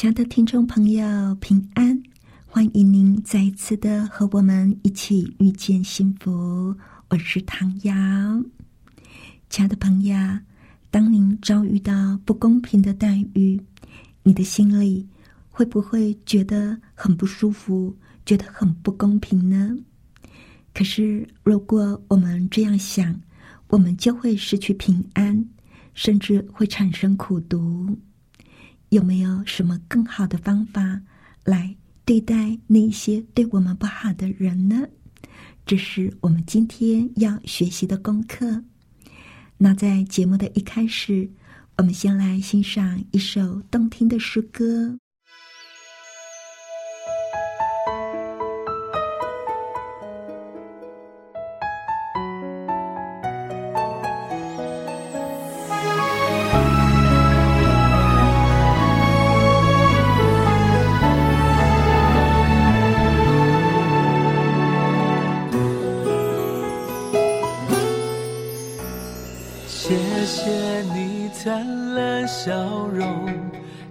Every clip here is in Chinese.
亲爱的听众朋友，平安！欢迎您再一次的和我们一起遇见幸福。我是唐瑶，亲爱的朋友。当您遭遇到不公平的待遇，你的心里会不会觉得很不舒服，觉得很不公平呢？可是，如果我们这样想，我们就会失去平安，甚至会产生苦毒。有没有什么更好的方法来对待那些对我们不好的人呢？这是我们今天要学习的功课。那在节目的一开始，我们先来欣赏一首动听的诗歌。灿烂笑容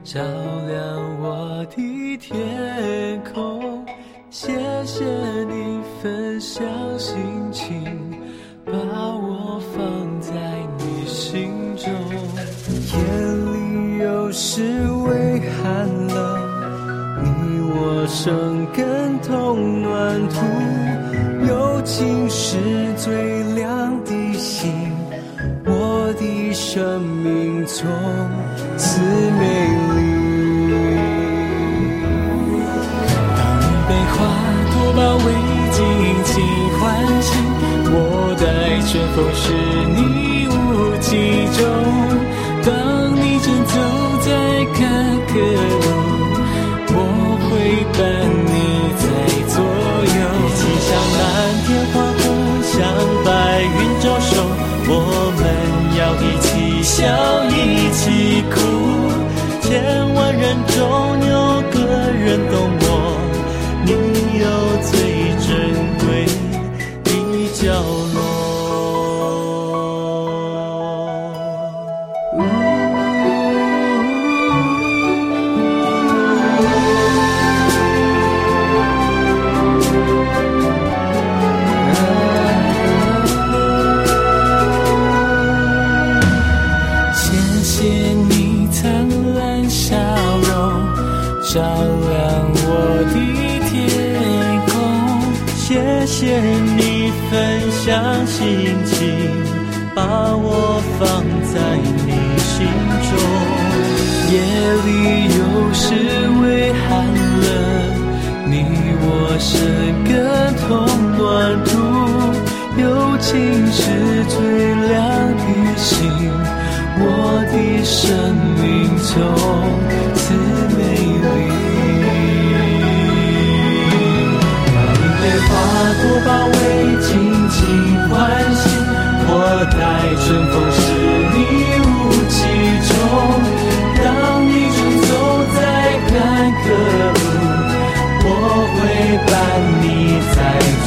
照亮我的天空，谢谢你分享心情，把我放在你心中。夜里有时微寒冷，你我生根同暖土，友情是最亮，我的生命从。此美丽。当你被花朵包围，尽情欢喜，我待春风是你无尽中。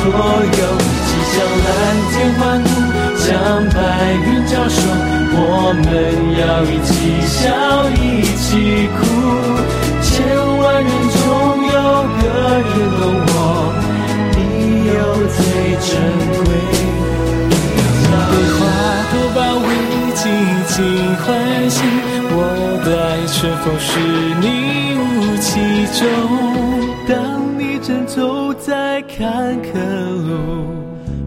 左右。起向蓝天欢呼，向白云招手，我们要一起笑，一起哭。千万人中有个人懂我，你有最珍贵。尽欢喜，我的爱是否是你雾气中。在坎坷路，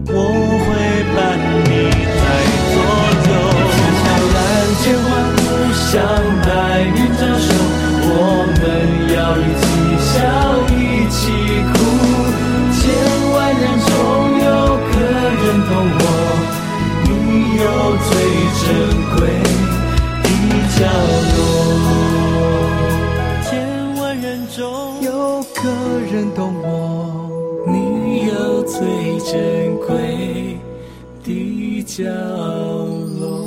我会伴你在左右。向蓝天欢呼，向白云招手，我们要一起笑，一起哭。千万人中有个人懂我。你有最珍贵的角落。千万人中有个人懂角落。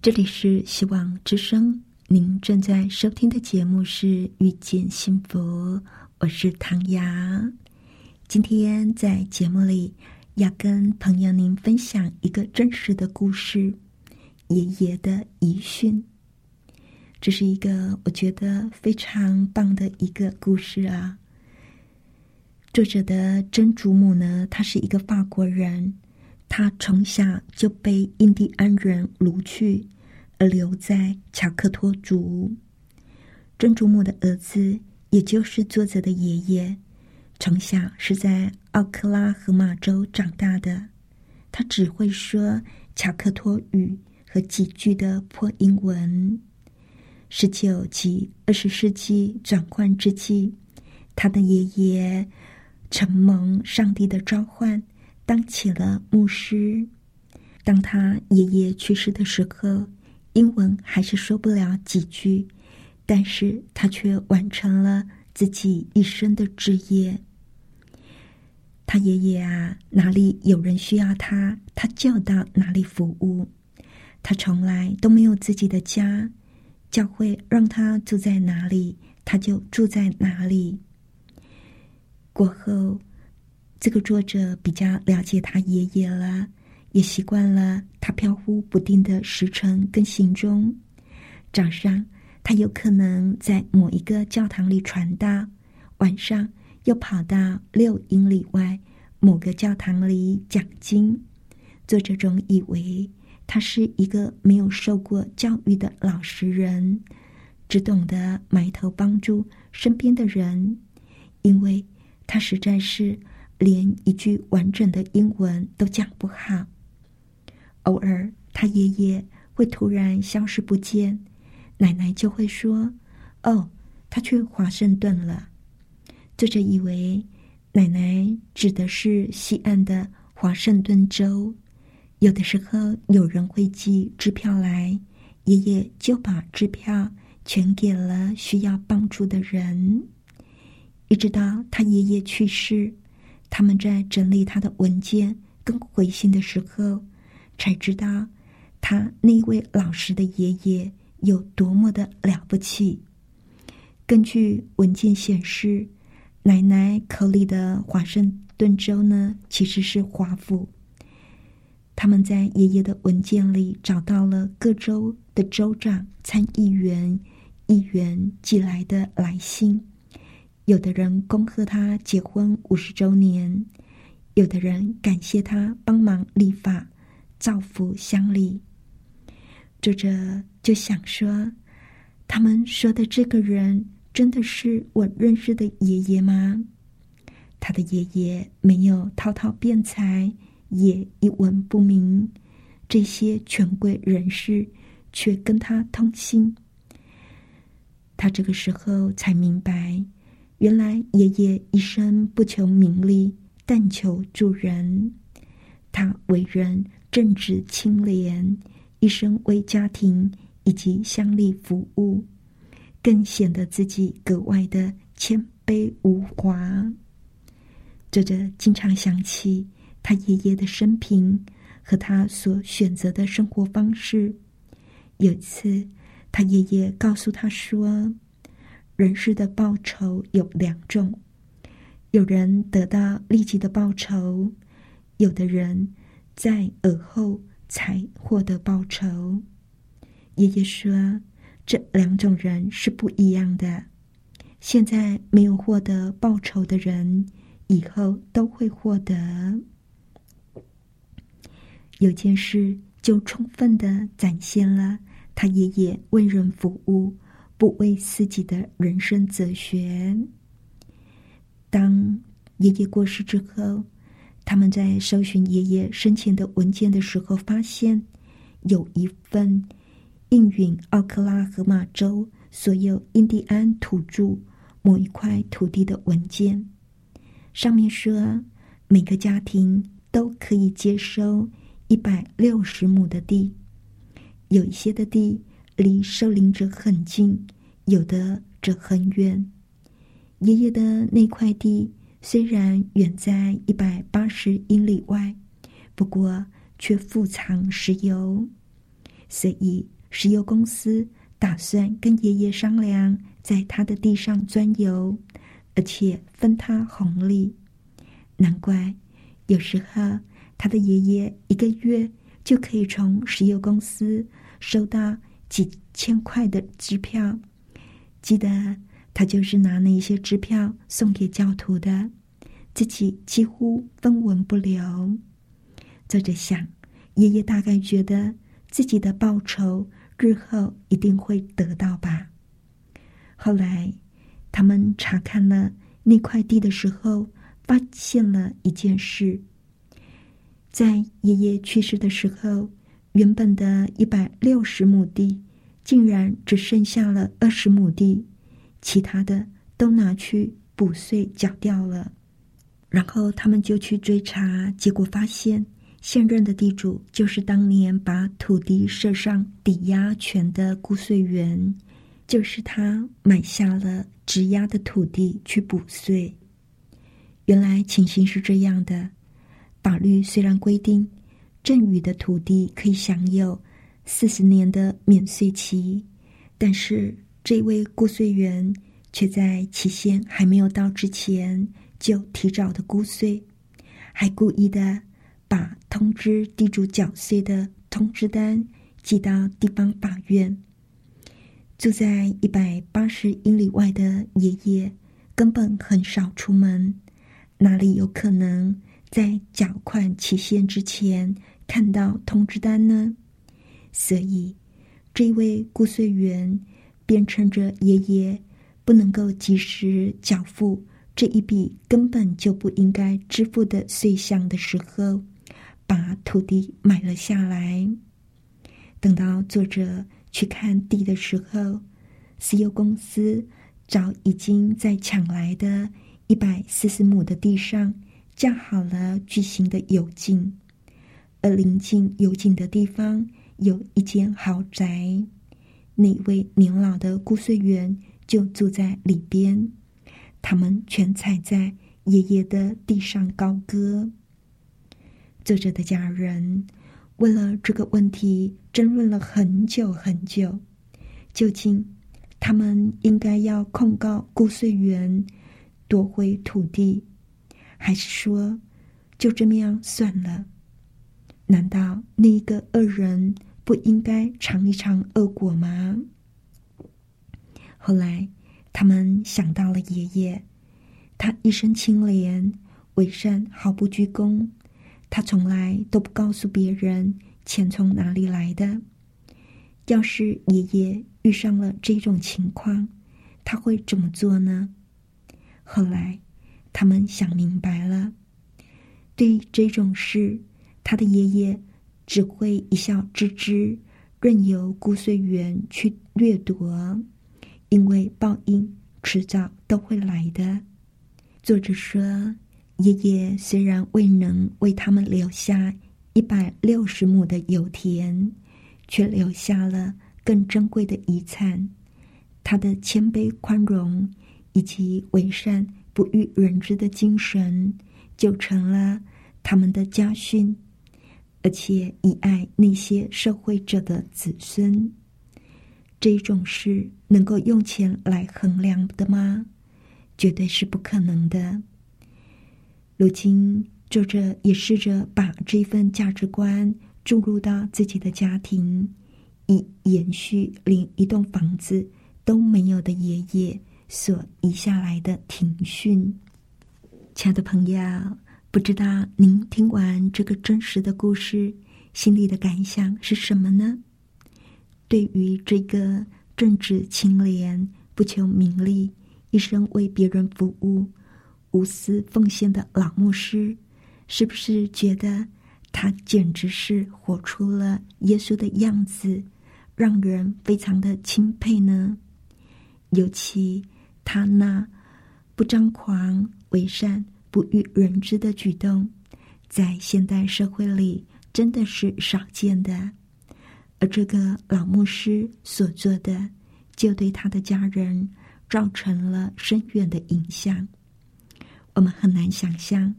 这里是希望之声，您正在收听的节目是《遇见幸福》，我是唐瑶。今天在节目里要跟朋友您分享一个真实的故事——爷爷的遗训。这是一个我觉得非常棒的一个故事啊！作者的曾祖母呢，她是一个法国人。他从小就被印第安人掳去，而留在乔克托族。曾祖母的儿子，也就是作者的爷爷，从小是在奥克拉荷马州长大的。他只会说乔克托语和几句的破英文。十九及二十世纪转换之际，他的爷爷承蒙上帝的召唤。当起了牧师。当他爷爷去世的时候，英文还是说不了几句，但是他却完成了自己一生的职业。他爷爷啊，哪里有人需要他，他就到哪里服务。他从来都没有自己的家，教会让他住在哪里，他就住在哪里。过后。这个作者比较了解他爷爷了，也习惯了他飘忽不定的时辰跟行踪。早上，他有可能在某一个教堂里传道；晚上，又跑到六英里外某个教堂里讲经。作者总以为他是一个没有受过教育的老实人，只懂得埋头帮助身边的人，因为他实在是。连一句完整的英文都讲不好。偶尔，他爷爷会突然消失不见，奶奶就会说：“哦，他去华盛顿了。”作者以为奶奶指的是西岸的华盛顿州。有的时候，有人会寄支票来，爷爷就把支票全给了需要帮助的人，一直到他爷爷去世。他们在整理他的文件跟回信的时候，才知道他那位老实的爷爷有多么的了不起。根据文件显示，奶奶口里的华盛顿州呢，其实是华府。他们在爷爷的文件里找到了各州的州长、参议员、议员寄来的来信。有的人恭贺他结婚五十周年，有的人感谢他帮忙立法、造福乡里。作者就想说：他们说的这个人真的是我认识的爷爷吗？他的爷爷没有滔滔辩才，也一文不名，这些权贵人士却跟他通信。他这个时候才明白。原来爷爷一生不求名利，但求助人。他为人正直清廉，一生为家庭以及乡里服务，更显得自己格外的谦卑无华。作者经常想起他爷爷的生平和他所选择的生活方式。有一次，他爷爷告诉他说。人世的报酬有两种，有人得到立即的报酬，有的人在而后才获得报酬。爷爷说，这两种人是不一样的。现在没有获得报酬的人，以后都会获得。有件事就充分的展现了他爷爷为人服务。不为自己的人生哲学。当爷爷过世之后，他们在搜寻爷爷生前的文件的时候，发现有一份应允奥克拉荷马州所有印第安土著某一块土地的文件，上面说每个家庭都可以接收一百六十亩的地。有一些的地离受领者很近，有的则很远。爷爷的那块地虽然远在一百八十英里外，不过却富藏石油，所以石油公司打算跟爷爷商量，在他的地上钻油，而且分他红利。难怪有时候他的爷爷一个月就可以从石油公司。收到几千块的支票，记得他就是拿那些支票送给教徒的，自己几乎分文不留。作者想，爷爷大概觉得自己的报酬日后一定会得到吧。后来，他们查看了那块地的时候，发现了一件事：在爷爷去世的时候。原本的一百六十亩地，竟然只剩下了二十亩地，其他的都拿去补税缴掉了。然后他们就去追查，结果发现现任的地主就是当年把土地设上抵押权的估税员，就是他买下了质押的土地去补税。原来情形是这样的，法律虽然规定。赠予的土地可以享有四十年的免税期，但是这位估税员却在期限还没有到之前就提早的估税，还故意的把通知地主缴税的通知单寄到地方法院。住在一百八十英里外的爷爷根本很少出门，哪里有可能在缴款期限之前？看到通知单呢，所以这位顾税员便趁着爷爷不能够及时缴付这一笔根本就不应该支付的税项的时候，把土地买了下来。等到作者去看地的时候，石油公司早已经在抢来的一百四十亩的地上架好了巨型的油井。而临近油井的地方有一间豪宅，那位年老的估税员就住在里边。他们全踩在爷爷的地上高歌。作者的家人为了这个问题争论了很久很久，究竟他们应该要控告估税员夺回土地，还是说就这么样算了？难道那一个恶人不应该尝一尝恶果吗？后来，他们想到了爷爷，他一生清廉、为善，毫不居功。他从来都不告诉别人钱从哪里来的。要是爷爷遇上了这种情况，他会怎么做呢？后来，他们想明白了，对这种事。他的爷爷只会一笑置之，任由估税员去掠夺，因为报应迟早都会来的。作者说，爷爷虽然未能为他们留下一百六十亩的油田，却留下了更珍贵的遗产。他的谦卑宽容以及为善不欲人知的精神，就成了他们的家训。而且以爱那些受惠者的子孙，这种事能够用钱来衡量的吗？绝对是不可能的。如今，作者也试着把这份价值观注入到自己的家庭，以延续连一栋房子都没有的爷爷所遗下来的庭训。亲爱的朋友。不知道您听完这个真实的故事，心里的感想是什么呢？对于这个正直清廉、不求名利、一生为别人服务、无私奉献的老牧师，是不是觉得他简直是活出了耶稣的样子，让人非常的钦佩呢？尤其他那不张狂伪善。不欲人知的举动，在现代社会里真的是少见的。而这个老牧师所做的，就对他的家人造成了深远的影响。我们很难想象，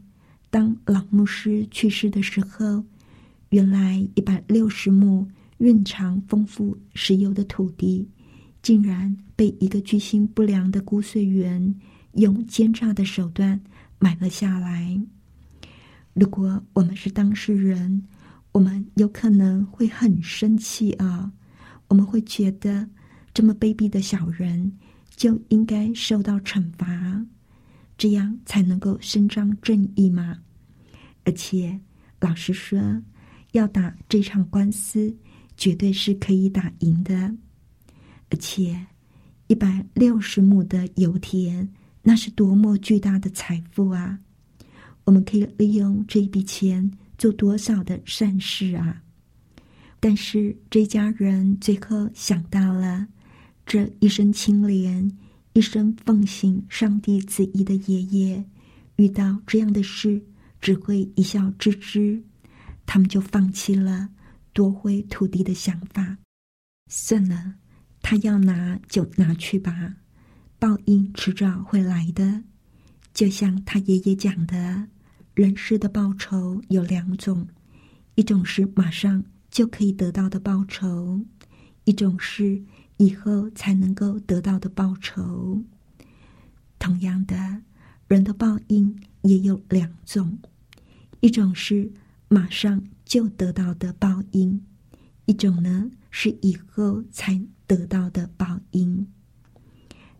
当老牧师去世的时候，原来一百六十亩蕴藏丰富石油的土地，竟然被一个居心不良的骨髓员用奸诈的手段买了下来。如果我们是当事人，我们有可能会很生气啊！我们会觉得这么卑鄙的小人就应该受到惩罚，这样才能够伸张正义吗？而且，老实说，要打这场官司，绝对是可以打赢的。而且，一百六十亩的油田，那是多么巨大的财富啊！我们可以利用这一笔钱。做多少的善事啊！但是这家人最后想到了，这一生清廉、一生奉行上帝旨意的爷爷，遇到这样的事只会一笑置之，他们就放弃了夺回土地的想法。算了，他要拿就拿去吧，报应迟早会来的。就像他爷爷讲的。人世的报酬有两种，一种是马上就可以得到的报酬，一种是以后才能够得到的报酬。同样的，人的报应也有两种，一种是马上就得到的报应，一种呢是以后才得到的报应。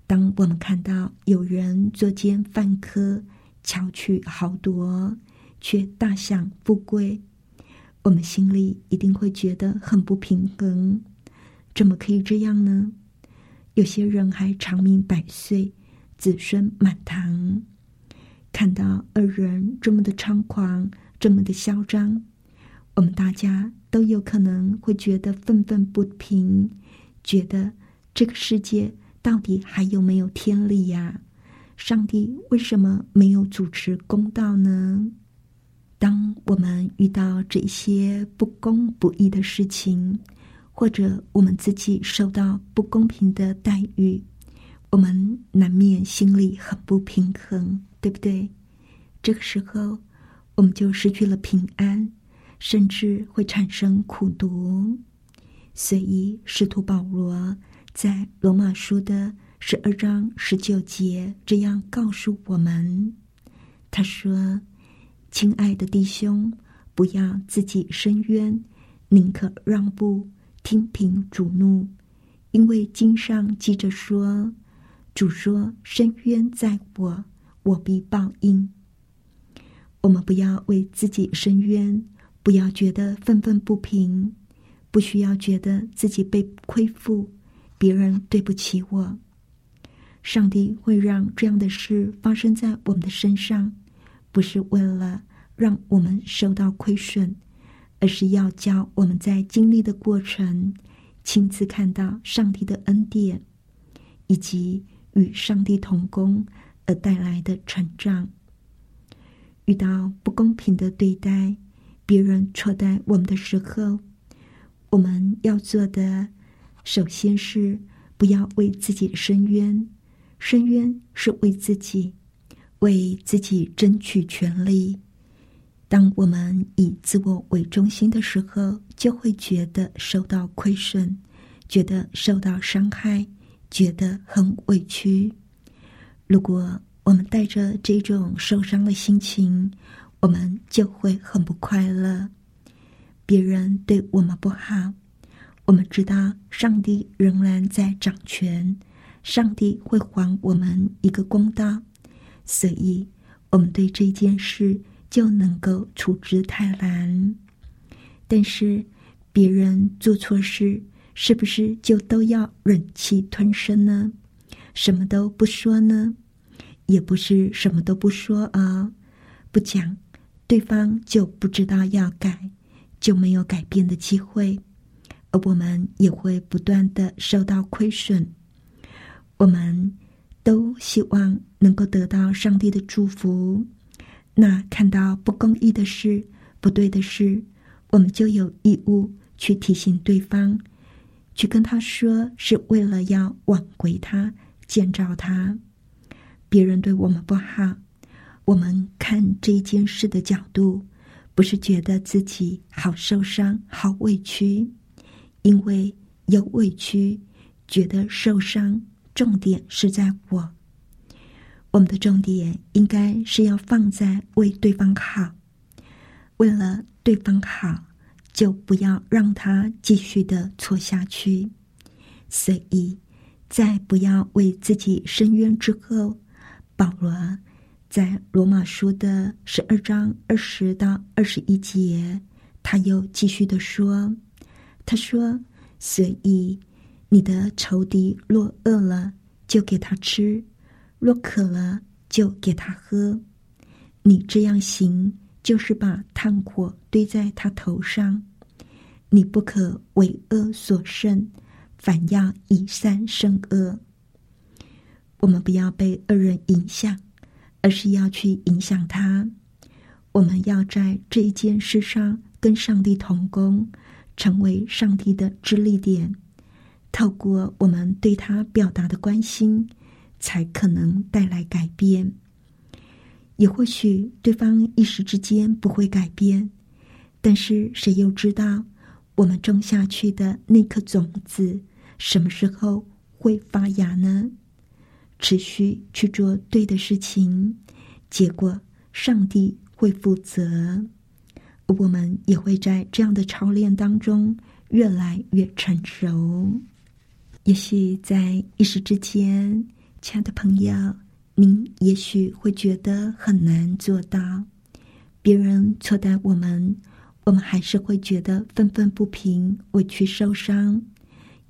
当我们看到有人作奸犯科，巧取豪夺，却大享富贵，我们心里一定会觉得很不平衡。怎么可以这样呢？有些人还长命百岁，子孙满堂。看到二人这么的猖狂，这么的嚣张，我们大家都有可能会觉得愤愤不平，觉得这个世界到底还有没有天理呀？上帝为什么没有主持公道呢？当我们遇到这些不公不义的事情，或者我们自己受到不公平的待遇，我们难免心里很不平衡，对不对？这个时候，我们就失去了平安，甚至会产生苦毒。所以，使徒保罗在罗马书的。十二章十九节这样告诉我们：“他说，亲爱的弟兄，不要自己伸冤，宁可让步，听凭主怒，因为经上记着说，主说：伸冤在我，我必报应。我们不要为自己伸冤，不要觉得愤愤不平，不需要觉得自己被亏负，别人对不起我。”上帝会让这样的事发生在我们的身上，不是为了让我们受到亏损，而是要教我们在经历的过程，亲自看到上帝的恩典，以及与上帝同工而带来的成长。遇到不公平的对待，别人错待我们的时候，我们要做的，首先是不要为自己伸冤。深渊是为自己，为自己争取权利。当我们以自我为中心的时候，就会觉得受到亏损，觉得受到伤害，觉得很委屈。如果我们带着这种受伤的心情，我们就会很不快乐。别人对我们不好，我们知道上帝仍然在掌权。上帝会还我们一个公道，所以我们对这件事就能够处之泰然。但是别人做错事，是不是就都要忍气吞声呢？什么都不说呢？也不是什么都不说啊，不讲，对方就不知道要改，就没有改变的机会，而我们也会不断的受到亏损。我们都希望能够得到上帝的祝福，那看到不公义的事、不对的事，我们就有义务去提醒对方，去跟他说，是为了要挽回他、建造他。别人对我们不好，我们看这件事的角度，不是觉得自己好受伤、好委屈，因为有委屈，觉得受伤，重点是在我。我们的重点应该是要放在为对方好，为了对方好，就不要让他继续的错下去。所以，在不要为自己伸冤之后，保罗在罗马书的十二章二十到二十一节，他又继续的说：“他说，所以你的仇敌若饿了，就给他吃。”若渴了，就给他喝。你这样行，就是把炭火堆在他头上。你不可为恶所胜，反要以善胜恶。我们不要被恶人影响，而是要去影响他。我们要在这一件事上跟上帝同工，成为上帝的支力点。透过我们对他表达的关心。才可能带来改变，也或许对方一时之间不会改变，但是谁又知道我们种下去的那颗种子什么时候会发芽呢？持续去做对的事情，结果上帝会负责，我们也会在这样的操练当中越来越成熟。也许在一时之间。亲爱的朋友，您也许会觉得很难做到。别人错待我们，我们还是会觉得愤愤不平、委屈受伤，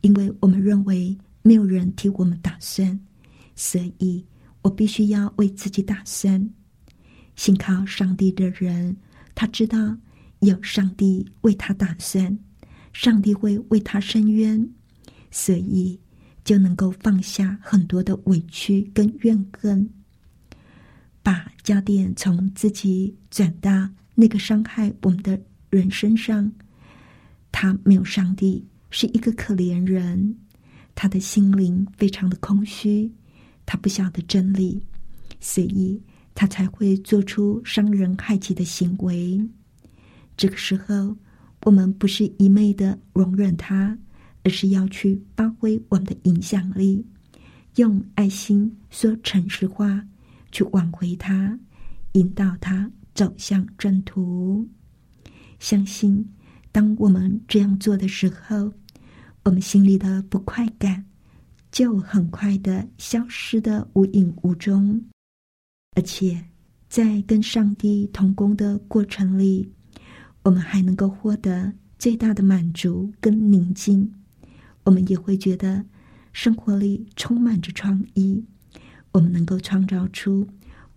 因为我们认为没有人替我们打算，所以我必须要为自己打算。信靠上帝的人，他知道有上帝为他打算，上帝会为他伸冤，所以。就能够放下很多的委屈跟怨恨，把焦点从自己转到那个伤害我们的人身上。他没有上帝，是一个可怜人，他的心灵非常的空虚，他不晓得真理，所以他才会做出伤人害己的行为。这个时候，我们不是一昧的容忍他。而是要去发挥我们的影响力，用爱心说诚实话，去挽回他，引导他走向正途。相信，当我们这样做的时候，我们心里的不快感就很快的消失的无影无踪，而且在跟上帝同工的过程里，我们还能够获得最大的满足跟宁静。我们也会觉得生活里充满着创意，我们能够创造出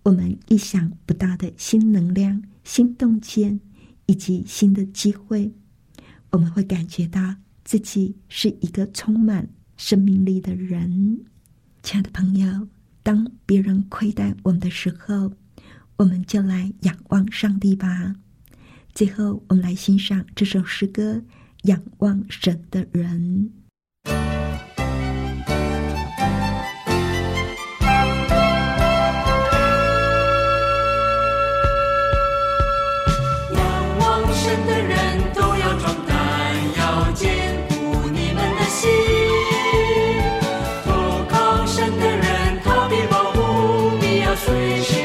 我们意想不到的新能量、新洞见以及新的机会。我们会感觉到自己是一个充满生命力的人。亲爱的朋友，当别人亏待我们的时候，我们就来仰望上帝吧。最后，我们来欣赏这首诗歌《仰望神的人》。appreciate